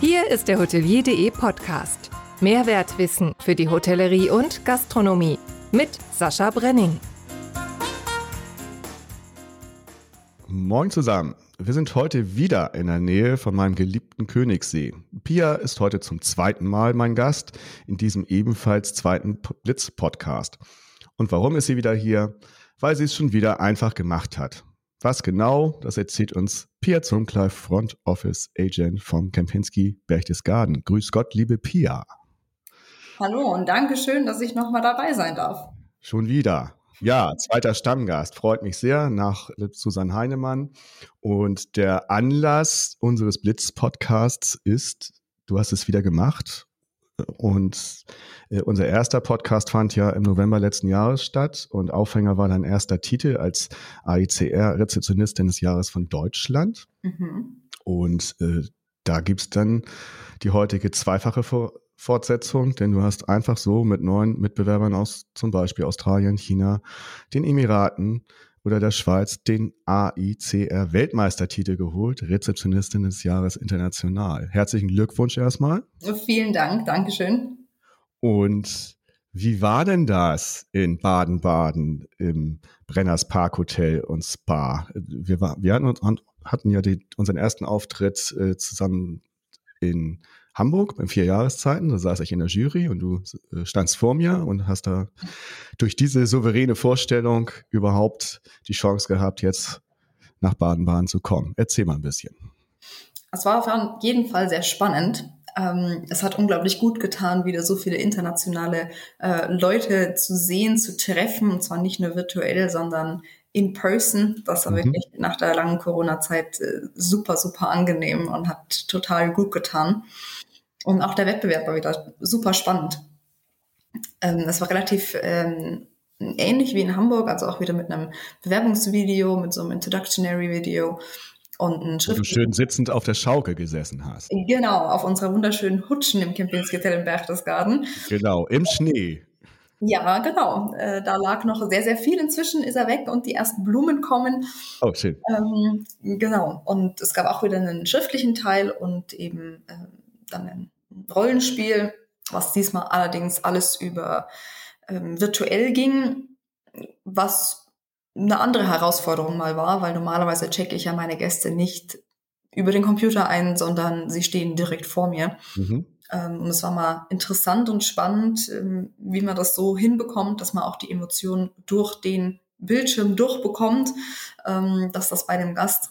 Hier ist der Hotelier.de Podcast. Mehrwertwissen für die Hotellerie und Gastronomie mit Sascha Brenning. Moin zusammen. Wir sind heute wieder in der Nähe von meinem geliebten Königssee. Pia ist heute zum zweiten Mal mein Gast in diesem ebenfalls zweiten Blitz-Podcast. Und warum ist sie wieder hier? Weil sie es schon wieder einfach gemacht hat. Was genau, das erzählt uns Pia Zumkleif, Front Office Agent vom Kempinski Berchtesgaden. Grüß Gott, liebe Pia. Hallo und danke schön, dass ich nochmal dabei sein darf. Schon wieder. Ja, zweiter Stammgast. Freut mich sehr nach Susanne Heinemann. Und der Anlass unseres Blitz-Podcasts ist, du hast es wieder gemacht und äh, unser erster Podcast fand ja im November letzten Jahres statt und Aufhänger war dein erster Titel als AICR-Rezeptionistin des Jahres von Deutschland. Mhm. Und äh, da gibt's dann die heutige zweifache Fortsetzung, denn du hast einfach so mit neuen Mitbewerbern aus zum Beispiel Australien, China, den Emiraten oder der Schweiz den AICR Weltmeistertitel geholt, Rezeptionistin des Jahres international. Herzlichen Glückwunsch erstmal. Vielen Dank, Dankeschön. Und wie war denn das in Baden-Baden im Brenners Park Hotel und Spa? Wir, war, wir hatten, hatten ja die, unseren ersten Auftritt äh, zusammen in Hamburg beim vier Jahreszeiten. Da saß ich in der Jury und du äh, standst vor mir und hast da durch diese souveräne Vorstellung überhaupt die Chance gehabt, jetzt nach Baden-Baden zu kommen. Erzähl mal ein bisschen. Es war auf jeden Fall sehr spannend. Ähm, es hat unglaublich gut getan, wieder so viele internationale äh, Leute zu sehen, zu treffen, und zwar nicht nur virtuell, sondern in person. Das war mhm. wirklich nach der langen Corona-Zeit äh, super, super angenehm und hat total gut getan. Und auch der Wettbewerb war wieder super spannend. Ähm, es war relativ ähm, ähnlich wie in Hamburg, also auch wieder mit einem Bewerbungsvideo, mit so einem Introductionary-Video und ein Schrift. Wo du schön sitzend auf der Schaukel gesessen hast. Genau, auf unserer wunderschönen Hutschen im Kempinski Hotel in Berchtesgaden. Genau, im Schnee. Ja, genau. Äh, da lag noch sehr, sehr viel. Inzwischen ist er weg und die ersten Blumen kommen. Oh, schön. Ähm, genau. Und es gab auch wieder einen schriftlichen Teil und eben äh, dann ein Rollenspiel, was diesmal allerdings alles über ähm, virtuell ging, was eine andere Herausforderung mal war, weil normalerweise checke ich ja meine Gäste nicht über den Computer ein, sondern sie stehen direkt vor mir. Mhm. Ähm, und es war mal interessant und spannend, ähm, wie man das so hinbekommt, dass man auch die Emotionen durch den Bildschirm durchbekommt, ähm, dass das bei dem Gast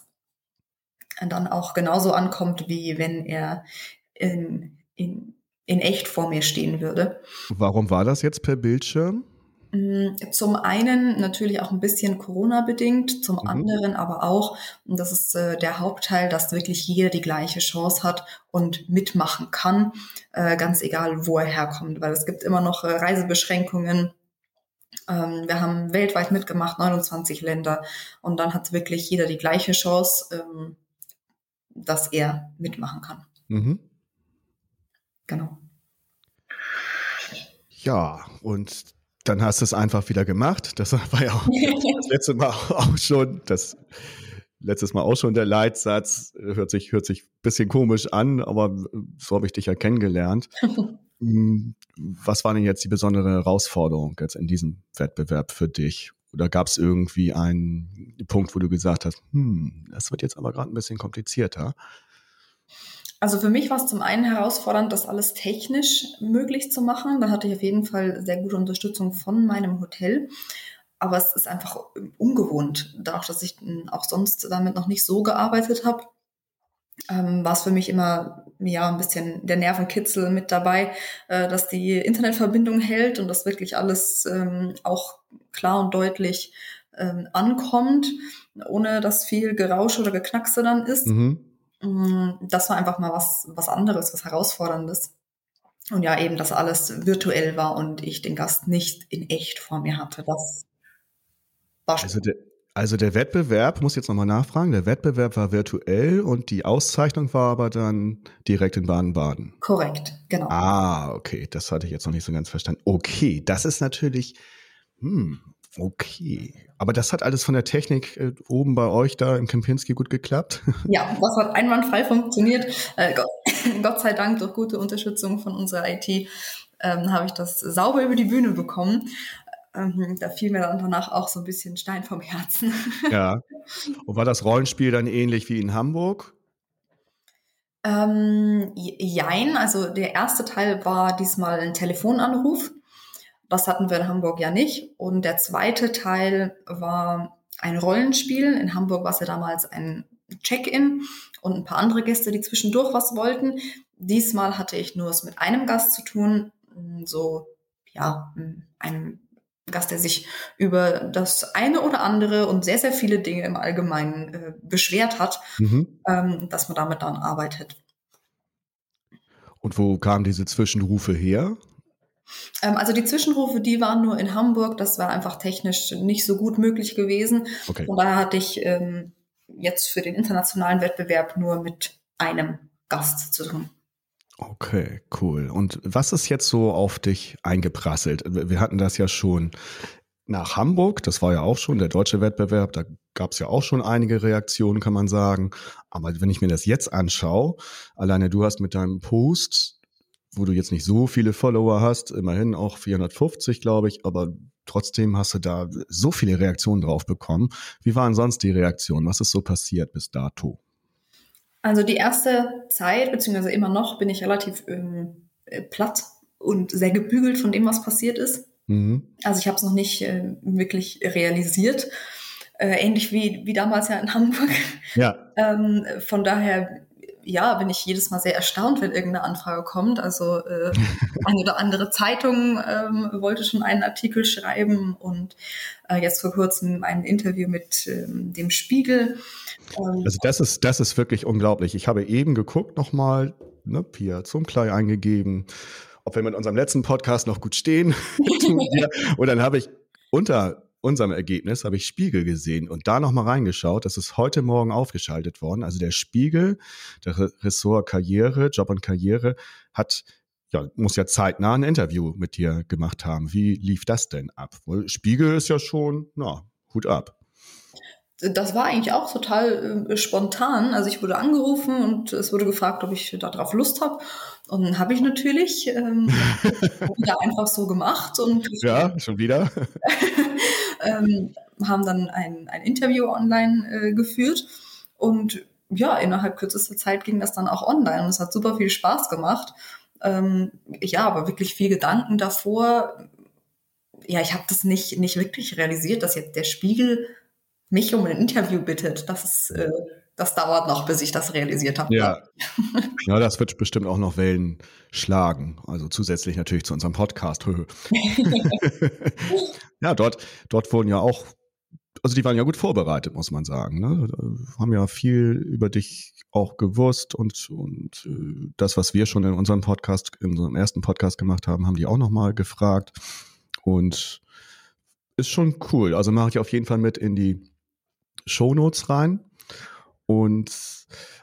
dann auch genauso ankommt, wie wenn er in, in, in echt vor mir stehen würde. Warum war das jetzt per Bildschirm? Mm, zum einen natürlich auch ein bisschen Corona-bedingt, zum mhm. anderen aber auch, und das ist äh, der Hauptteil, dass wirklich jeder die gleiche Chance hat und mitmachen kann, äh, ganz egal, wo er herkommt, weil es gibt immer noch äh, Reisebeschränkungen. Ähm, wir haben weltweit mitgemacht, 29 Länder, und dann hat wirklich jeder die gleiche Chance, ähm, dass er mitmachen kann. Mhm. Genau. Ja, und dann hast du es einfach wieder gemacht. Das war ja auch das letzte Mal auch schon, das letztes Mal auch schon der Leitsatz. Hört sich, hört sich ein bisschen komisch an, aber so habe ich dich ja kennengelernt. Hm, was war denn jetzt die besondere Herausforderung jetzt in diesem Wettbewerb für dich? Oder gab es irgendwie einen Punkt, wo du gesagt hast, hm, das wird jetzt aber gerade ein bisschen komplizierter? Also für mich war es zum einen herausfordernd, das alles technisch möglich zu machen. Da hatte ich auf jeden Fall sehr gute Unterstützung von meinem Hotel. Aber es ist einfach ungewohnt, dadurch, dass ich auch sonst damit noch nicht so gearbeitet habe. Ähm, war es für mich immer ja ein bisschen der Nervenkitzel mit dabei, äh, dass die Internetverbindung hält und das wirklich alles ähm, auch klar und deutlich ähm, ankommt, ohne dass viel Gerausch oder Geknackse dann ist. Mhm. Mm, das war einfach mal was, was anderes, was Herausforderndes. Und ja, eben, dass alles virtuell war und ich den Gast nicht in echt vor mir hatte. Das war schon. Also der, also der Wettbewerb, muss jetzt nochmal nachfragen, der Wettbewerb war virtuell und die Auszeichnung war aber dann direkt in Baden-Baden. Korrekt, genau. Ah, okay, das hatte ich jetzt noch nicht so ganz verstanden. Okay, das ist natürlich, hm, Okay. Aber das hat alles von der Technik äh, oben bei euch da im Kempinski gut geklappt? Ja, das hat einwandfrei funktioniert. Äh, Gott sei Dank durch gute Unterstützung von unserer IT ähm, habe ich das sauber über die Bühne bekommen. Ähm, da fiel mir dann danach auch so ein bisschen Stein vom Herzen. Ja. Und war das Rollenspiel dann ähnlich wie in Hamburg? Ähm, jein, also der erste Teil war diesmal ein Telefonanruf. Das hatten wir in Hamburg ja nicht. Und der zweite Teil war ein Rollenspiel. In Hamburg war es ja damals ein Check-in und ein paar andere Gäste, die zwischendurch was wollten. Diesmal hatte ich nur es mit einem Gast zu tun, so ja, einem Gast, der sich über das eine oder andere und sehr, sehr viele Dinge im Allgemeinen äh, beschwert hat, mhm. ähm, dass man damit dann arbeitet. Und wo kamen diese Zwischenrufe her? Ähm, also die Zwischenrufe, die waren nur in Hamburg. Das war einfach technisch nicht so gut möglich gewesen. Okay. Von daher hatte ich ähm, jetzt für den internationalen Wettbewerb nur mit einem Gast zu tun. Okay, cool. Und was ist jetzt so auf dich eingeprasselt? Wir hatten das ja schon nach Hamburg, das war ja auch schon der deutsche Wettbewerb, da gab es ja auch schon einige Reaktionen, kann man sagen. Aber wenn ich mir das jetzt anschaue, alleine du hast mit deinem Post, wo du jetzt nicht so viele Follower hast, immerhin auch 450, glaube ich, aber trotzdem hast du da so viele Reaktionen drauf bekommen. Wie waren sonst die Reaktionen? Was ist so passiert bis dato? Also die erste Zeit, beziehungsweise immer noch, bin ich relativ ähm, äh, platt und sehr gebügelt von dem, was passiert ist. Mhm. Also ich habe es noch nicht äh, wirklich realisiert. Äh, ähnlich wie, wie damals ja in Hamburg. Ja. ähm, von daher ja, bin ich jedes Mal sehr erstaunt, wenn irgendeine Anfrage kommt. Also äh, eine oder andere Zeitung ähm, wollte schon einen Artikel schreiben und äh, jetzt vor kurzem ein Interview mit ähm, dem Spiegel. Ähm, also das ist, das ist wirklich unglaublich. Ich habe eben geguckt nochmal, ne, Pia Zumklei eingegeben, ob wir mit unserem letzten Podcast noch gut stehen. und dann habe ich unter unserem Ergebnis habe ich Spiegel gesehen und da nochmal reingeschaut. Das ist heute Morgen aufgeschaltet worden. Also der Spiegel, der Ressort Karriere, Job und Karriere, hat ja, muss ja zeitnah ein Interview mit dir gemacht haben. Wie lief das denn ab? Spiegel ist ja schon, na, Hut ab. Das war eigentlich auch total äh, spontan. Also ich wurde angerufen und es wurde gefragt, ob ich darauf Lust habe. Und dann habe ich natürlich ähm, wieder einfach so gemacht. Und ja, schon wieder. ähm, haben dann ein, ein Interview online äh, geführt. Und ja, innerhalb kürzester Zeit ging das dann auch online. Und es hat super viel Spaß gemacht. Ähm, ja, aber wirklich viel Gedanken davor. Ja, ich habe das nicht, nicht wirklich realisiert, dass jetzt der Spiegel mich um ein Interview bittet. Das ist, äh, das dauert noch, bis ich das realisiert habe. Ja. ja, das wird bestimmt auch noch Wellen schlagen. Also zusätzlich natürlich zu unserem Podcast. ja, dort, dort wurden ja auch, also die waren ja gut vorbereitet, muss man sagen. Ne? Haben ja viel über dich auch gewusst und, und äh, das, was wir schon in unserem Podcast, in unserem ersten Podcast gemacht haben, haben die auch nochmal gefragt. Und ist schon cool. Also mache ich auf jeden Fall mit in die Shownotes rein. Und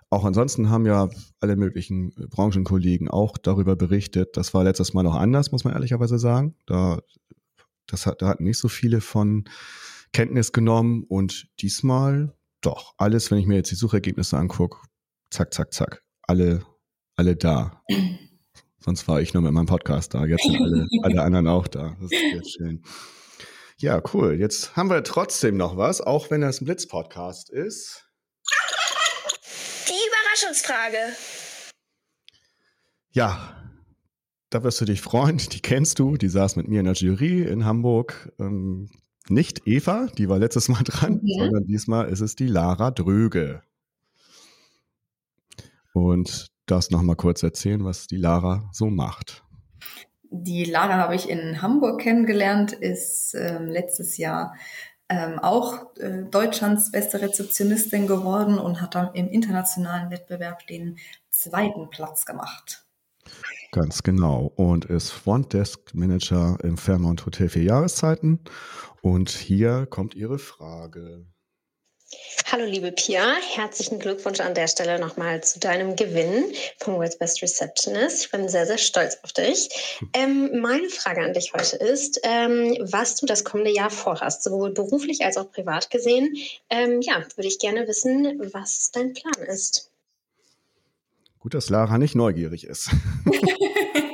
auch ansonsten haben ja alle möglichen Branchenkollegen auch darüber berichtet. Das war letztes Mal noch anders, muss man ehrlicherweise sagen. Da, das hat, da hatten nicht so viele von Kenntnis genommen und diesmal doch. Alles, wenn ich mir jetzt die Suchergebnisse angucke, zack, zack, zack. Alle, alle da. Sonst war ich nur mit meinem Podcast da. Jetzt sind alle, alle anderen auch da. Das ist jetzt schön. Ja, cool. Jetzt haben wir trotzdem noch was, auch wenn das ein Blitz-Podcast ist. Überraschungsfrage. Ja, da wirst du dich freuen. Die kennst du. Die saß mit mir in der Jury in Hamburg. Ähm, nicht Eva, die war letztes Mal dran, mhm. sondern diesmal ist es die Lara Dröge. Und darfst noch mal kurz erzählen, was die Lara so macht. Die Lara habe ich in Hamburg kennengelernt, ist äh, letztes Jahr ähm, auch äh, Deutschlands beste Rezeptionistin geworden und hat dann im internationalen Wettbewerb den zweiten Platz gemacht. Ganz genau. Und ist Frontdesk Manager im Fairmont Hotel für Jahreszeiten. Und hier kommt Ihre Frage. Hallo liebe Pia, herzlichen Glückwunsch an der Stelle nochmal zu deinem Gewinn vom World's Best Receptionist. Ich bin sehr, sehr stolz auf dich. Ähm, meine Frage an dich heute ist, ähm, was du das kommende Jahr vorhast, sowohl beruflich als auch privat gesehen. Ähm, ja, würde ich gerne wissen, was dein Plan ist. Gut, dass Lara nicht neugierig ist.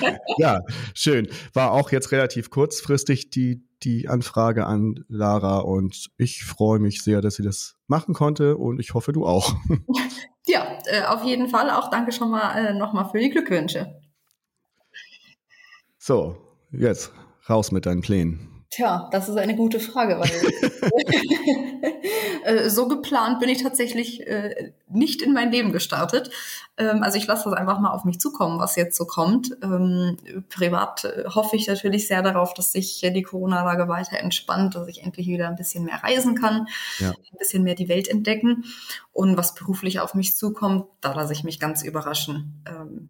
ja, schön. War auch jetzt relativ kurzfristig die, die Anfrage an Lara und ich freue mich sehr, dass sie das machen konnte und ich hoffe, du auch. Ja, äh, auf jeden Fall. Auch danke schon mal äh, nochmal für die Glückwünsche. So, jetzt raus mit deinen Plänen. Tja, das ist eine gute Frage, weil äh, so geplant bin ich tatsächlich äh, nicht in mein Leben gestartet. Ähm, also ich lasse das einfach mal auf mich zukommen, was jetzt so kommt. Ähm, privat äh, hoffe ich natürlich sehr darauf, dass sich die Corona-Lage weiter entspannt, dass ich endlich wieder ein bisschen mehr reisen kann, ja. ein bisschen mehr die Welt entdecken. Und was beruflich auf mich zukommt, da lasse ich mich ganz überraschen. Ähm,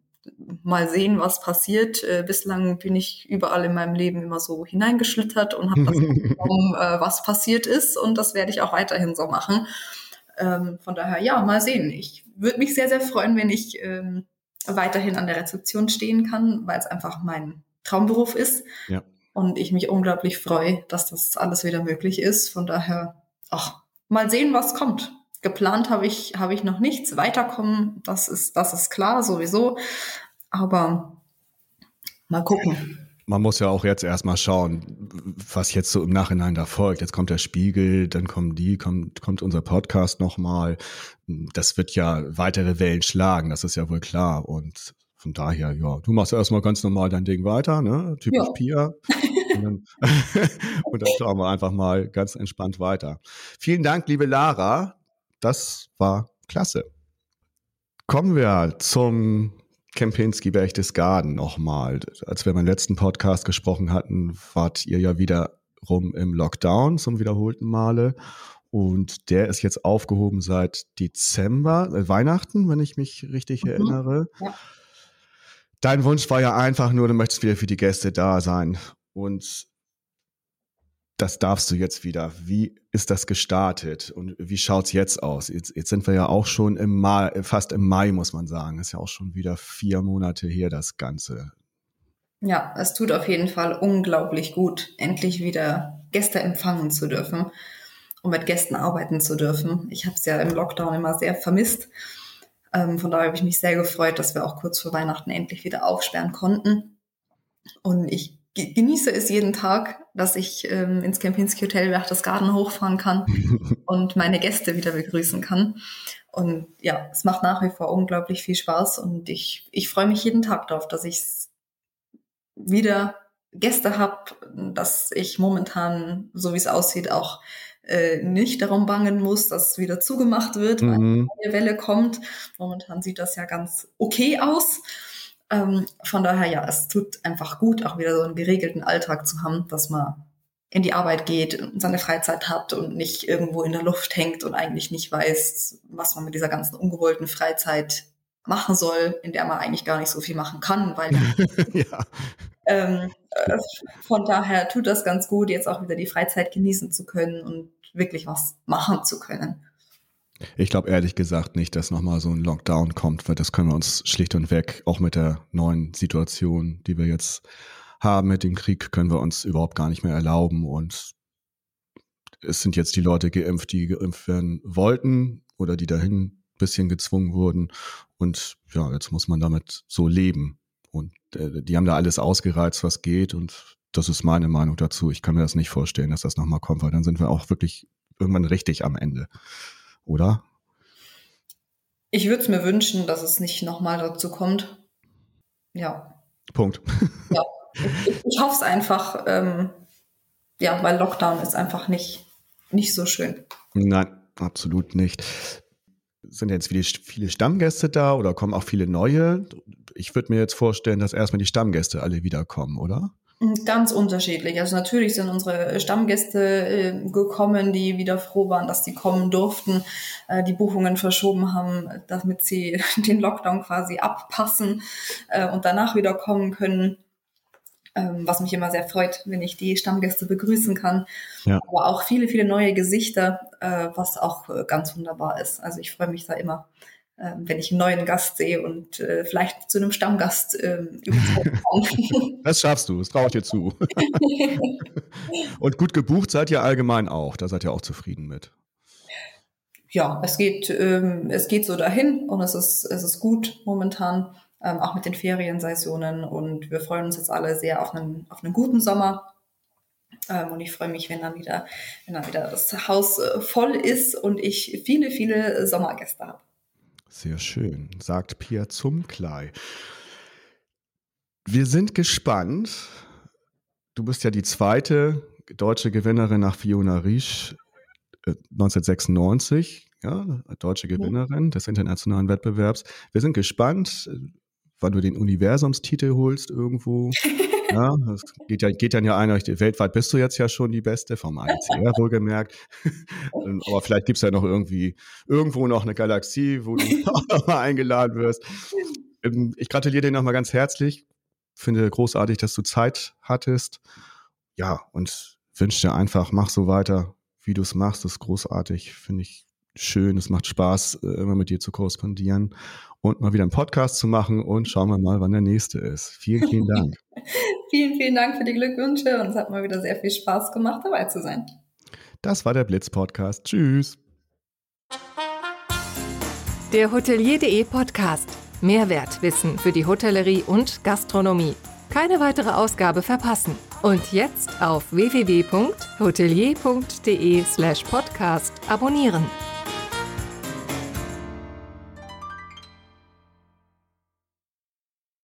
mal sehen, was passiert. Äh, bislang bin ich überall in meinem Leben immer so hineingeschlittert und habe das bekommen, äh, was passiert ist. Und das werde ich auch weiterhin so machen. Ähm, von daher, ja, mal sehen. Ich würde mich sehr, sehr freuen, wenn ich ähm, weiterhin an der Rezeption stehen kann, weil es einfach mein Traumberuf ist. Ja. Und ich mich unglaublich freue, dass das alles wieder möglich ist. Von daher, ach, mal sehen, was kommt. Geplant habe ich, habe ich noch nichts. Weiterkommen, das ist, das ist klar, sowieso. Aber mal gucken. Man muss ja auch jetzt erstmal schauen, was jetzt so im Nachhinein da folgt. Jetzt kommt der Spiegel, dann kommen die, kommt, kommt unser Podcast nochmal. Das wird ja weitere Wellen schlagen, das ist ja wohl klar. Und von daher, ja, du machst erstmal ganz normal dein Ding weiter, ne? Typisch ja. Pia. Und dann, und dann schauen wir einfach mal ganz entspannt weiter. Vielen Dank, liebe Lara. Das war klasse. Kommen wir zum Kempinski Berchtesgaden nochmal. Als wir beim letzten Podcast gesprochen hatten, wart ihr ja wieder rum im Lockdown zum wiederholten Male. Und der ist jetzt aufgehoben seit Dezember, äh, Weihnachten, wenn ich mich richtig mhm. erinnere. Ja. Dein Wunsch war ja einfach nur, du möchtest wieder für die Gäste da sein. Und das darfst du jetzt wieder. Wie ist das gestartet und wie schaut's jetzt aus? Jetzt, jetzt sind wir ja auch schon im Mai, fast im Mai, muss man sagen. Ist ja auch schon wieder vier Monate her, das Ganze. Ja, es tut auf jeden Fall unglaublich gut, endlich wieder Gäste empfangen zu dürfen und mit Gästen arbeiten zu dürfen. Ich habe es ja im Lockdown immer sehr vermisst. Ähm, von daher habe ich mich sehr gefreut, dass wir auch kurz vor Weihnachten endlich wieder aufsperren konnten. Und ich genieße es jeden Tag, dass ich ähm, ins Kempinski Hotel Berchtesgaden hochfahren kann und meine Gäste wieder begrüßen kann. Und ja, es macht nach wie vor unglaublich viel Spaß und ich, ich freue mich jeden Tag darauf, dass ich wieder Gäste habe, dass ich momentan, so wie es aussieht, auch äh, nicht darum bangen muss, dass wieder zugemacht wird, mhm. weil eine Welle kommt. Momentan sieht das ja ganz okay aus. Ähm, von daher, ja, es tut einfach gut, auch wieder so einen geregelten Alltag zu haben, dass man in die Arbeit geht, seine Freizeit hat und nicht irgendwo in der Luft hängt und eigentlich nicht weiß, was man mit dieser ganzen ungewollten Freizeit machen soll, in der man eigentlich gar nicht so viel machen kann, weil ja. ähm, äh, von daher tut das ganz gut, jetzt auch wieder die Freizeit genießen zu können und wirklich was machen zu können. Ich glaube ehrlich gesagt nicht, dass nochmal so ein Lockdown kommt, weil das können wir uns schlicht und weg, auch mit der neuen Situation, die wir jetzt haben mit dem Krieg, können wir uns überhaupt gar nicht mehr erlauben. Und es sind jetzt die Leute geimpft, die geimpft werden wollten oder die dahin ein bisschen gezwungen wurden. Und ja, jetzt muss man damit so leben. Und äh, die haben da alles ausgereizt, was geht. Und das ist meine Meinung dazu. Ich kann mir das nicht vorstellen, dass das nochmal kommt, weil dann sind wir auch wirklich irgendwann richtig am Ende oder? Ich würde es mir wünschen, dass es nicht nochmal dazu kommt. Ja. Punkt. ja. Ich, ich hoffe es einfach, ähm, ja, weil Lockdown ist einfach nicht, nicht so schön. Nein, absolut nicht. Sind jetzt viele, viele Stammgäste da oder kommen auch viele neue? Ich würde mir jetzt vorstellen, dass erstmal die Stammgäste alle wiederkommen, oder? Ganz unterschiedlich. Also natürlich sind unsere Stammgäste äh, gekommen, die wieder froh waren, dass sie kommen durften, äh, die Buchungen verschoben haben, damit sie den Lockdown quasi abpassen äh, und danach wieder kommen können. Ähm, was mich immer sehr freut, wenn ich die Stammgäste begrüßen kann. Ja. Aber auch viele, viele neue Gesichter, äh, was auch äh, ganz wunderbar ist. Also ich freue mich da immer wenn ich einen neuen Gast sehe und äh, vielleicht zu einem Stammgast ähm. Das schaffst du, das traue ich dir zu. und gut gebucht seid ihr allgemein auch, da seid ihr auch zufrieden mit. ja, es geht, ähm, es geht so dahin und es ist, es ist gut momentan, ähm, auch mit den Feriensessionen und wir freuen uns jetzt alle sehr auf einen, auf einen guten Sommer. Ähm, und ich freue mich, wenn dann wieder, wenn dann wieder das Haus äh, voll ist und ich viele, viele Sommergäste habe. Sehr schön, sagt Pia Zumklei. Wir sind gespannt. Du bist ja die zweite deutsche Gewinnerin nach Fiona Riesch 1996, äh, ja, deutsche Gewinnerin des internationalen Wettbewerbs. Wir sind gespannt, wann du den Universumstitel holst irgendwo. ja, das geht, ja, geht dann ja ein, weltweit bist du jetzt ja schon die Beste, vom ICR wohlgemerkt. Ähm, aber vielleicht gibt es ja noch irgendwie irgendwo noch eine Galaxie, wo du auch nochmal eingeladen wirst. Ähm, ich gratuliere dir nochmal ganz herzlich. Finde großartig, dass du Zeit hattest. Ja, und wünsche dir einfach, mach so weiter, wie du es machst, ist großartig, finde ich schön. Es macht Spaß, äh, immer mit dir zu korrespondieren und mal wieder einen Podcast zu machen und schauen wir mal, wann der nächste ist. Vielen, vielen Dank. vielen, vielen Dank für die Glückwünsche und es hat mal wieder sehr viel Spaß gemacht, dabei zu sein. Das war der Blitz-Podcast. Tschüss. Der Hotelier.de Podcast. Mehrwertwissen für die Hotellerie und Gastronomie. Keine weitere Ausgabe verpassen. Und jetzt auf www.hotelier.de/podcast abonnieren.